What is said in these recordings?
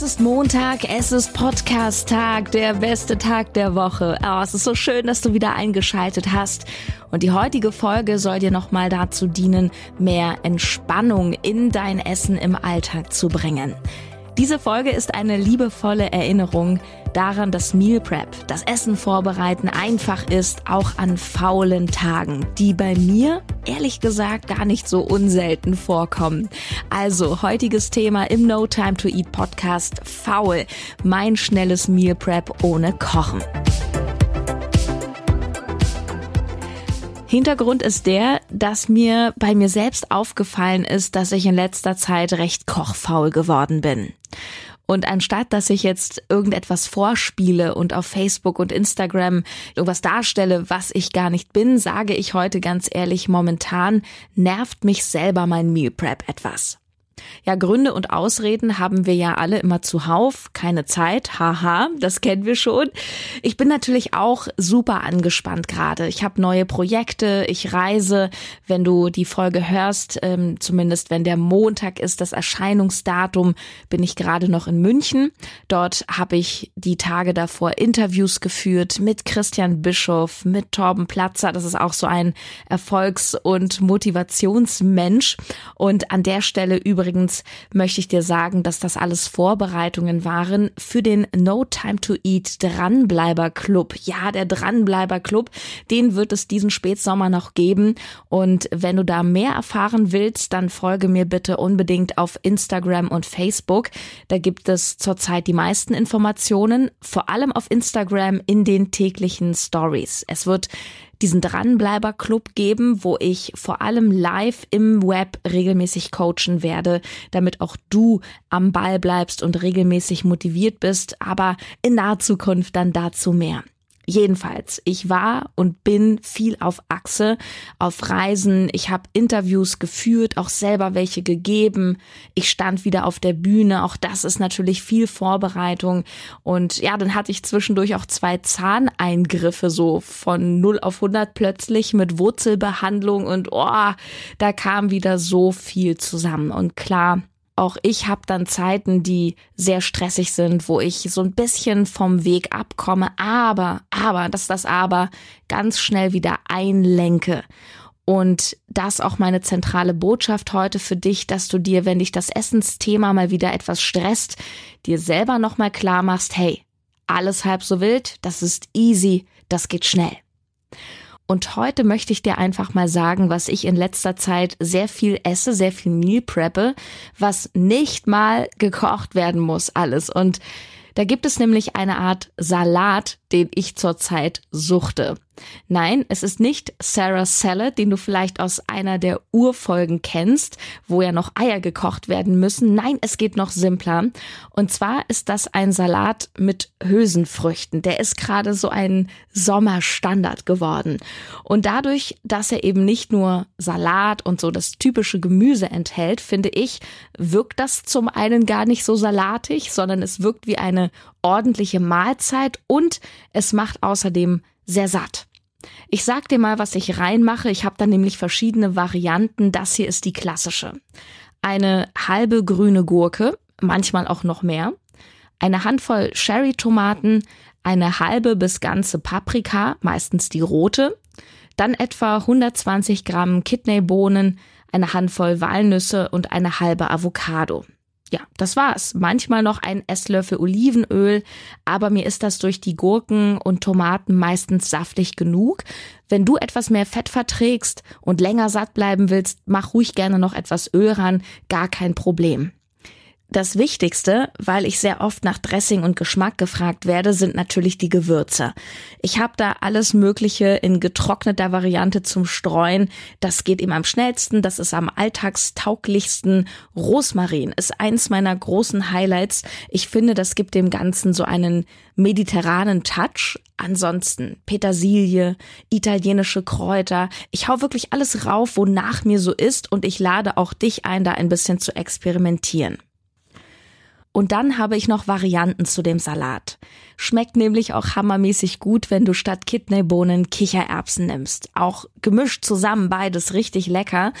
Es ist Montag, es ist Podcast-Tag, der beste Tag der Woche. Oh, es ist so schön, dass du wieder eingeschaltet hast. Und die heutige Folge soll dir nochmal dazu dienen, mehr Entspannung in dein Essen im Alltag zu bringen. Diese Folge ist eine liebevolle Erinnerung daran, dass Meal Prep, das Essen vorbereiten, einfach ist, auch an faulen Tagen, die bei mir ehrlich gesagt gar nicht so unselten vorkommen. Also heutiges Thema im No Time to Eat Podcast, faul, mein schnelles Meal Prep ohne Kochen. Hintergrund ist der, dass mir bei mir selbst aufgefallen ist, dass ich in letzter Zeit recht kochfaul geworden bin. Und anstatt, dass ich jetzt irgendetwas vorspiele und auf Facebook und Instagram irgendwas darstelle, was ich gar nicht bin, sage ich heute ganz ehrlich, momentan nervt mich selber mein Meal Prep etwas. Ja, Gründe und Ausreden haben wir ja alle immer zuhauf. Keine Zeit, haha, das kennen wir schon. Ich bin natürlich auch super angespannt gerade. Ich habe neue Projekte, ich reise. Wenn du die Folge hörst, ähm, zumindest wenn der Montag ist, das Erscheinungsdatum, bin ich gerade noch in München. Dort habe ich die Tage davor Interviews geführt mit Christian Bischof, mit Torben Platzer. Das ist auch so ein Erfolgs- und Motivationsmensch. Und an der Stelle übrigens Übrigens möchte ich dir sagen, dass das alles Vorbereitungen waren für den No Time to Eat Dranbleiber Club. Ja, der Dranbleiber Club, den wird es diesen Spätsommer noch geben. Und wenn du da mehr erfahren willst, dann folge mir bitte unbedingt auf Instagram und Facebook. Da gibt es zurzeit die meisten Informationen, vor allem auf Instagram in den täglichen Stories. Es wird diesen Dranbleiber-Club geben, wo ich vor allem live im Web regelmäßig coachen werde, damit auch du am Ball bleibst und regelmäßig motiviert bist, aber in naher Zukunft dann dazu mehr. Jedenfalls, ich war und bin viel auf Achse, auf Reisen. Ich habe Interviews geführt, auch selber welche gegeben. Ich stand wieder auf der Bühne. Auch das ist natürlich viel Vorbereitung. Und ja, dann hatte ich zwischendurch auch zwei Zahneingriffe so von 0 auf 100 plötzlich mit Wurzelbehandlung und oh, da kam wieder so viel zusammen. Und klar, auch ich habe dann Zeiten, die sehr stressig sind, wo ich so ein bisschen vom Weg abkomme, aber, aber, das ist das aber, ganz schnell wieder einlenke. Und das auch meine zentrale Botschaft heute für dich, dass du dir, wenn dich das Essensthema mal wieder etwas stresst, dir selber nochmal klar machst, hey, alles halb so wild, das ist easy, das geht schnell. Und heute möchte ich dir einfach mal sagen, was ich in letzter Zeit sehr viel esse, sehr viel Meal preppe, was nicht mal gekocht werden muss alles. Und da gibt es nämlich eine Art Salat, den ich zurzeit suchte. Nein, es ist nicht Sarah Salad, den du vielleicht aus einer der Urfolgen kennst, wo ja noch Eier gekocht werden müssen. Nein, es geht noch simpler. Und zwar ist das ein Salat mit Hülsenfrüchten. Der ist gerade so ein Sommerstandard geworden. Und dadurch, dass er eben nicht nur Salat und so das typische Gemüse enthält, finde ich, wirkt das zum einen gar nicht so salatig, sondern es wirkt wie eine ordentliche Mahlzeit und es macht außerdem sehr satt. Ich sag dir mal, was ich reinmache. Ich habe da nämlich verschiedene Varianten. Das hier ist die klassische. Eine halbe grüne Gurke, manchmal auch noch mehr. Eine Handvoll Cherry-Tomaten, eine halbe bis ganze Paprika, meistens die rote. Dann etwa 120 Gramm Kidneybohnen, eine Handvoll Walnüsse und eine halbe Avocado. Ja, das war's. Manchmal noch ein Esslöffel Olivenöl, aber mir ist das durch die Gurken und Tomaten meistens saftig genug. Wenn du etwas mehr Fett verträgst und länger satt bleiben willst, mach ruhig gerne noch etwas Öl ran, gar kein Problem. Das Wichtigste, weil ich sehr oft nach Dressing und Geschmack gefragt werde, sind natürlich die Gewürze. Ich habe da alles Mögliche in getrockneter Variante zum Streuen. Das geht ihm am schnellsten, das ist am alltagstauglichsten. Rosmarin ist eins meiner großen Highlights. Ich finde, das gibt dem Ganzen so einen mediterranen Touch. Ansonsten Petersilie, italienische Kräuter. Ich hau wirklich alles rauf, wonach mir so ist und ich lade auch dich ein, da ein bisschen zu experimentieren. Und dann habe ich noch Varianten zu dem Salat. Schmeckt nämlich auch hammermäßig gut, wenn du statt Kidneybohnen Kichererbsen nimmst. Auch gemischt zusammen beides richtig lecker.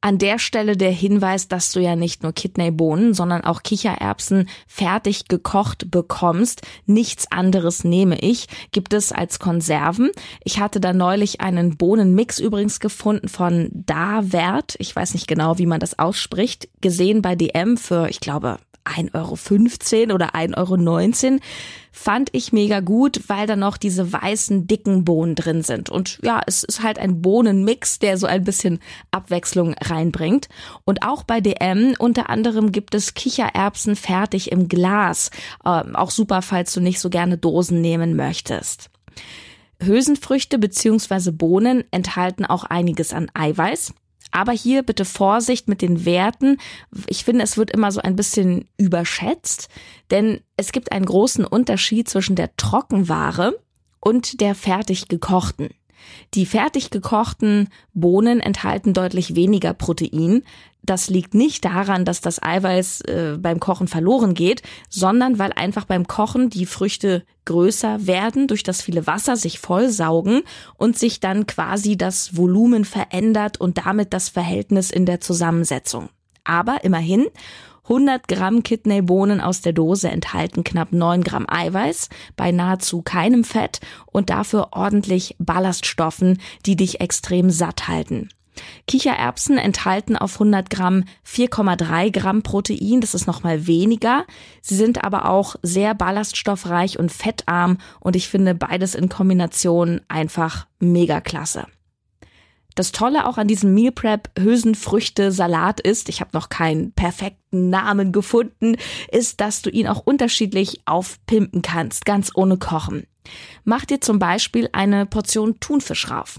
An der Stelle der Hinweis, dass du ja nicht nur Kidneybohnen, sondern auch Kichererbsen fertig gekocht bekommst. Nichts anderes nehme ich. Gibt es als Konserven. Ich hatte da neulich einen Bohnenmix übrigens gefunden von Davert. Ich weiß nicht genau, wie man das ausspricht. Gesehen bei DM für, ich glaube, 1,15 Euro oder 1,19 Euro. Fand ich mega gut, weil da noch diese weißen, dicken Bohnen drin sind. Und ja, es ist halt ein Bohnenmix, der so ein bisschen Abwechslung reinbringt. Und auch bei DM unter anderem gibt es Kichererbsen fertig im Glas. Ähm, auch super, falls du nicht so gerne Dosen nehmen möchtest. Hülsenfrüchte bzw. Bohnen enthalten auch einiges an Eiweiß. Aber hier bitte Vorsicht mit den Werten. Ich finde, es wird immer so ein bisschen überschätzt, denn es gibt einen großen Unterschied zwischen der Trockenware und der fertig gekochten. Die fertig gekochten Bohnen enthalten deutlich weniger Protein. Das liegt nicht daran, dass das Eiweiß äh, beim Kochen verloren geht, sondern weil einfach beim Kochen die Früchte größer werden, durch das viele Wasser sich vollsaugen und sich dann quasi das Volumen verändert und damit das Verhältnis in der Zusammensetzung. Aber immerhin, 100 Gramm Kidneybohnen aus der Dose enthalten knapp 9 Gramm Eiweiß, bei nahezu keinem Fett und dafür ordentlich Ballaststoffen, die dich extrem satt halten. Kichererbsen enthalten auf 100 Gramm 4,3 Gramm Protein, das ist nochmal weniger. Sie sind aber auch sehr ballaststoffreich und fettarm und ich finde beides in Kombination einfach mega klasse. Das Tolle auch an diesem Meal Prep Hülsenfrüchte Salat ist, ich habe noch keinen perfekten Namen gefunden, ist, dass du ihn auch unterschiedlich aufpimpen kannst, ganz ohne Kochen. Mach dir zum Beispiel eine Portion Thunfisch rauf.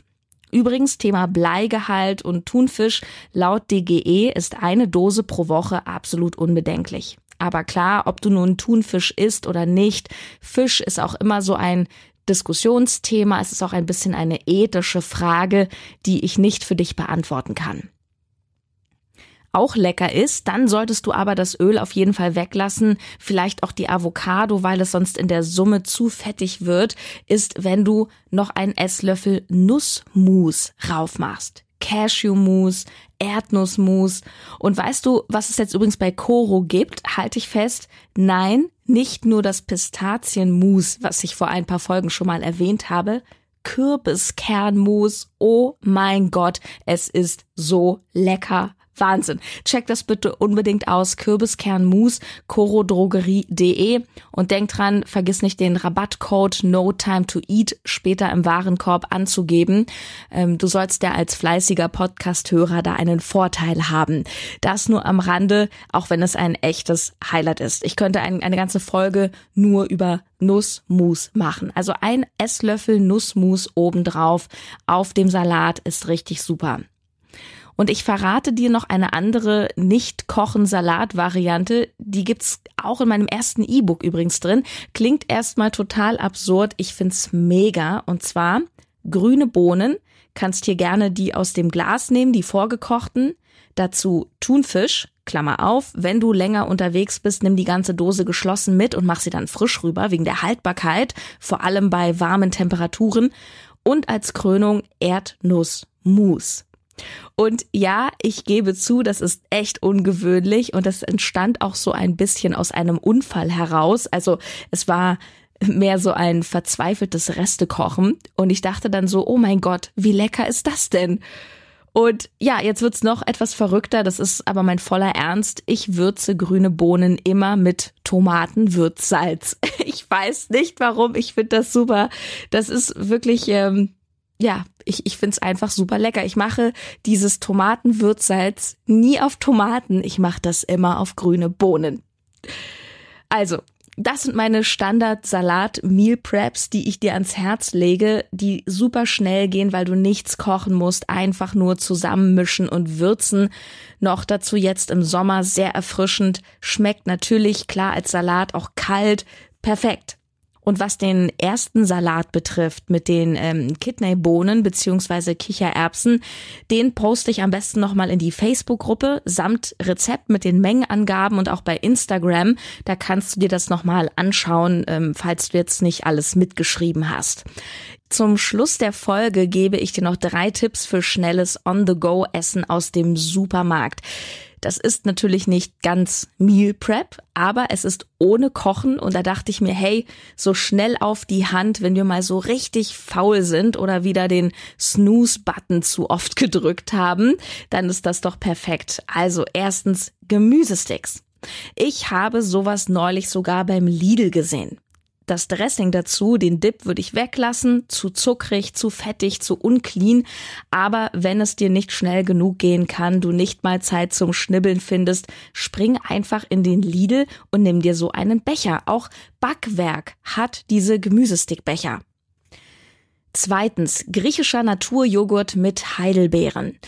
Übrigens Thema Bleigehalt und Thunfisch laut DGE ist eine Dose pro Woche absolut unbedenklich. Aber klar, ob du nun Thunfisch isst oder nicht, Fisch ist auch immer so ein Diskussionsthema. Es ist auch ein bisschen eine ethische Frage, die ich nicht für dich beantworten kann. Auch lecker ist, dann solltest du aber das Öl auf jeden Fall weglassen, vielleicht auch die Avocado, weil es sonst in der Summe zu fettig wird, ist, wenn du noch einen Esslöffel Nussmus raufmachst. Cashewmus, Erdnussmus. Und weißt du, was es jetzt übrigens bei Koro gibt? Halte ich fest. Nein, nicht nur das Pistazienmus, was ich vor ein paar Folgen schon mal erwähnt habe, Kürbiskernmus. Oh mein Gott, es ist so lecker. Wahnsinn. Check das bitte unbedingt aus. Kürbiskernmus, corodrogerie.de und denk dran, vergiss nicht den Rabattcode No Time to Eat später im Warenkorb anzugeben. Ähm, du sollst ja als fleißiger Podcast-Hörer da einen Vorteil haben. Das nur am Rande, auch wenn es ein echtes Highlight ist. Ich könnte ein, eine ganze Folge nur über Nussmus machen. Also ein Esslöffel Nussmus obendrauf auf dem Salat ist richtig super. Und ich verrate dir noch eine andere Nicht-Kochen-Salat-Variante. Die gibt's auch in meinem ersten E-Book übrigens drin. Klingt erstmal total absurd. Ich find's mega. Und zwar grüne Bohnen. Kannst hier gerne die aus dem Glas nehmen, die vorgekochten. Dazu Thunfisch, Klammer auf, wenn du länger unterwegs bist, nimm die ganze Dose geschlossen mit und mach sie dann frisch rüber, wegen der Haltbarkeit, vor allem bei warmen Temperaturen. Und als Krönung Erdnussmus. Und ja, ich gebe zu, das ist echt ungewöhnlich und das entstand auch so ein bisschen aus einem Unfall heraus. Also es war mehr so ein verzweifeltes Restekochen und ich dachte dann so, oh mein Gott, wie lecker ist das denn? Und ja, jetzt wird's noch etwas verrückter, das ist aber mein voller Ernst. Ich würze grüne Bohnen immer mit Tomatenwürzsalz. Ich weiß nicht warum, ich finde das super. Das ist wirklich ähm, ja, ich, ich finde es einfach super lecker. Ich mache dieses Tomatenwürzsalz nie auf Tomaten, ich mache das immer auf grüne Bohnen. Also, das sind meine Standard-Salat-Meal Preps, die ich dir ans Herz lege, die super schnell gehen, weil du nichts kochen musst, einfach nur zusammenmischen und würzen. Noch dazu jetzt im Sommer sehr erfrischend, schmeckt natürlich klar als Salat auch kalt, perfekt. Und was den ersten Salat betrifft mit den ähm, Kidneybohnen beziehungsweise Kichererbsen, den poste ich am besten nochmal in die Facebook-Gruppe samt Rezept mit den Mengenangaben und auch bei Instagram. Da kannst du dir das nochmal anschauen, ähm, falls du jetzt nicht alles mitgeschrieben hast. Zum Schluss der Folge gebe ich dir noch drei Tipps für schnelles On-the-Go-Essen aus dem Supermarkt. Das ist natürlich nicht ganz Meal Prep, aber es ist ohne Kochen und da dachte ich mir, hey, so schnell auf die Hand, wenn wir mal so richtig faul sind oder wieder den Snooze-Button zu oft gedrückt haben, dann ist das doch perfekt. Also erstens Gemüsesticks. Ich habe sowas neulich sogar beim Lidl gesehen. Das Dressing dazu, den Dip würde ich weglassen, zu zuckrig, zu fettig, zu unclean. Aber wenn es dir nicht schnell genug gehen kann, du nicht mal Zeit zum Schnibbeln findest, spring einfach in den Lidl und nimm dir so einen Becher. Auch Backwerk hat diese Gemüsestickbecher. Zweitens, griechischer Naturjoghurt mit Heidelbeeren.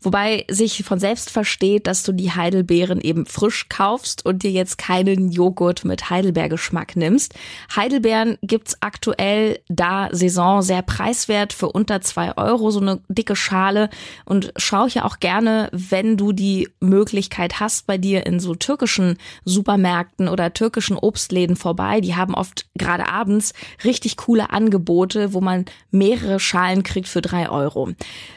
Wobei sich von selbst versteht, dass du die Heidelbeeren eben frisch kaufst und dir jetzt keinen Joghurt mit Heidelbeergeschmack nimmst. Heidelbeeren gibt's aktuell da Saison sehr preiswert für unter zwei Euro, so eine dicke Schale. Und schau ja auch gerne, wenn du die Möglichkeit hast, bei dir in so türkischen Supermärkten oder türkischen Obstläden vorbei. Die haben oft gerade abends richtig coole Angebote, wo man mehrere Schalen kriegt für drei Euro.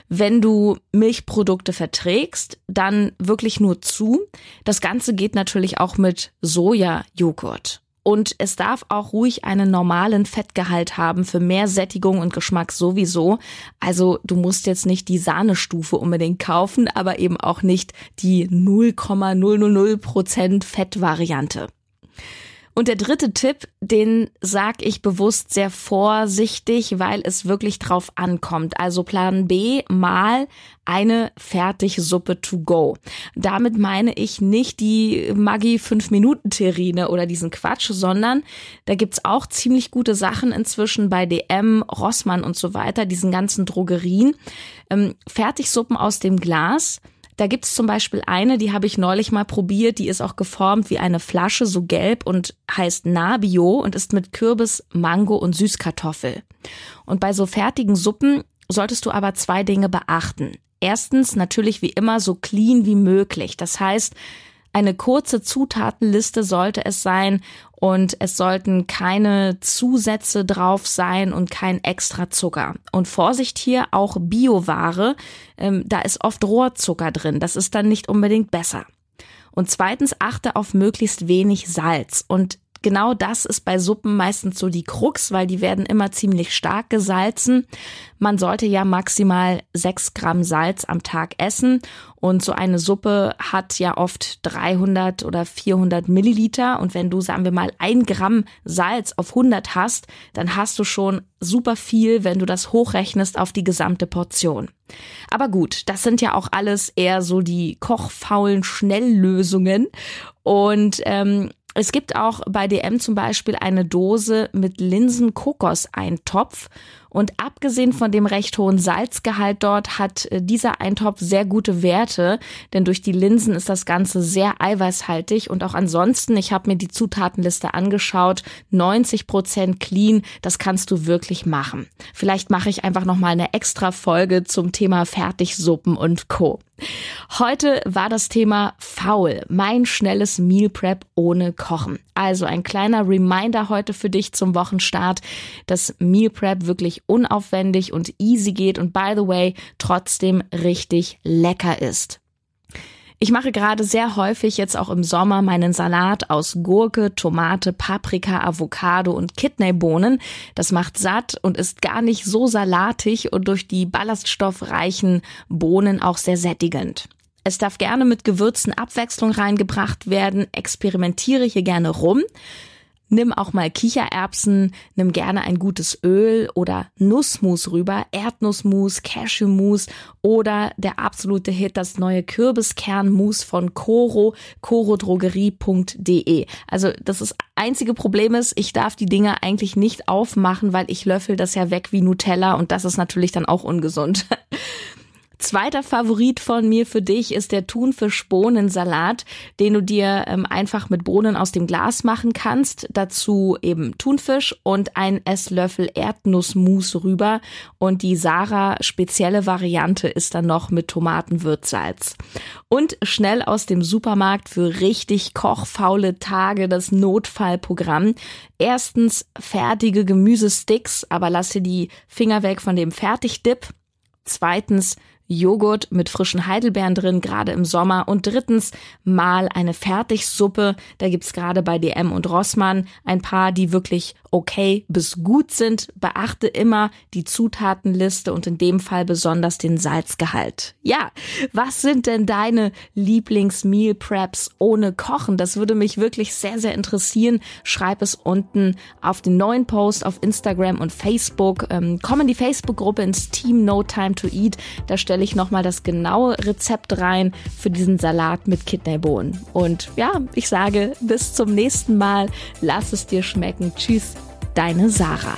Wenn du Milchprodukte verträgst, dann wirklich nur zu. Das Ganze geht natürlich auch mit Sojajoghurt. Und es darf auch ruhig einen normalen Fettgehalt haben für mehr Sättigung und Geschmack sowieso. Also du musst jetzt nicht die Sahnestufe unbedingt kaufen, aber eben auch nicht die 0,000% Fettvariante. Und der dritte Tipp, den sag ich bewusst sehr vorsichtig, weil es wirklich drauf ankommt. Also Plan B mal eine Fertigsuppe to go. Damit meine ich nicht die Maggi 5 Minuten Terrine oder diesen Quatsch, sondern da gibt's auch ziemlich gute Sachen inzwischen bei DM, Rossmann und so weiter, diesen ganzen Drogerien. Ähm, Fertigsuppen aus dem Glas da gibt's zum Beispiel eine, die habe ich neulich mal probiert, die ist auch geformt wie eine Flasche, so gelb und heißt Nabio und ist mit Kürbis, Mango und Süßkartoffel. Und bei so fertigen Suppen solltest du aber zwei Dinge beachten. Erstens natürlich wie immer so clean wie möglich. Das heißt, eine kurze Zutatenliste sollte es sein und es sollten keine Zusätze drauf sein und kein extra Zucker. Und Vorsicht hier, auch Bioware, ähm, da ist oft Rohrzucker drin. Das ist dann nicht unbedingt besser. Und zweitens achte auf möglichst wenig Salz. Und genau das ist bei Suppen meistens so die Krux, weil die werden immer ziemlich stark gesalzen. Man sollte ja maximal sechs Gramm Salz am Tag essen und so eine Suppe hat ja oft 300 oder 400 Milliliter und wenn du, sagen wir mal, ein Gramm Salz auf 100 hast, dann hast du schon super viel, wenn du das hochrechnest auf die gesamte Portion. Aber gut, das sind ja auch alles eher so die kochfaulen Schnelllösungen und ähm, es gibt auch bei DM zum Beispiel eine Dose mit Linsen-Kokos-Eintopf. Und abgesehen von dem recht hohen Salzgehalt dort hat äh, dieser Eintopf sehr gute Werte, denn durch die Linsen ist das Ganze sehr eiweißhaltig und auch ansonsten, ich habe mir die Zutatenliste angeschaut, 90 Prozent clean, das kannst du wirklich machen. Vielleicht mache ich einfach nochmal eine extra Folge zum Thema Fertigsuppen und Co. Heute war das Thema faul, mein schnelles Meal Prep ohne Kochen. Also ein kleiner Reminder heute für dich zum Wochenstart, dass Meal Prep wirklich unaufwendig und easy geht und by the way trotzdem richtig lecker ist. Ich mache gerade sehr häufig jetzt auch im Sommer meinen Salat aus Gurke, Tomate, Paprika, Avocado und Kidneybohnen. Das macht satt und ist gar nicht so salatig und durch die ballaststoffreichen Bohnen auch sehr sättigend. Es darf gerne mit Gewürzen Abwechslung reingebracht werden. Experimentiere hier gerne rum. Nimm auch mal Kichererbsen, nimm gerne ein gutes Öl oder Nussmus rüber, Erdnussmus, Cashewmus oder der absolute Hit, das neue Kürbiskernmus von Coro, corodrogerie.de. Also das ist einzige Problem ist, ich darf die Dinge eigentlich nicht aufmachen, weil ich löffel das ja weg wie Nutella und das ist natürlich dann auch ungesund. Zweiter Favorit von mir für dich ist der Thunfisch-Bohnensalat, den du dir ähm, einfach mit Bohnen aus dem Glas machen kannst. Dazu eben Thunfisch und ein Esslöffel Erdnussmus rüber. Und die Sarah spezielle Variante ist dann noch mit Tomatenwürzsalz. Und schnell aus dem Supermarkt für richtig kochfaule Tage das Notfallprogramm. Erstens fertige Gemüsesticks, aber lass dir die Finger weg von dem Fertigdip. Zweitens Joghurt mit frischen Heidelbeeren drin, gerade im Sommer. Und drittens mal eine Fertigsuppe. Da gibt's gerade bei DM und Rossmann ein paar, die wirklich okay bis gut sind. Beachte immer die Zutatenliste und in dem Fall besonders den Salzgehalt. Ja, was sind denn deine Lieblings-Meal Preps ohne Kochen? Das würde mich wirklich sehr, sehr interessieren. Schreib es unten auf den neuen Post auf Instagram und Facebook. Ähm, komm in die Facebook-Gruppe ins Team No Time to Eat. Da stelle stelle ich nochmal das genaue Rezept rein für diesen Salat mit Kidneybohnen. Und ja, ich sage bis zum nächsten Mal. Lass es dir schmecken. Tschüss, deine Sarah.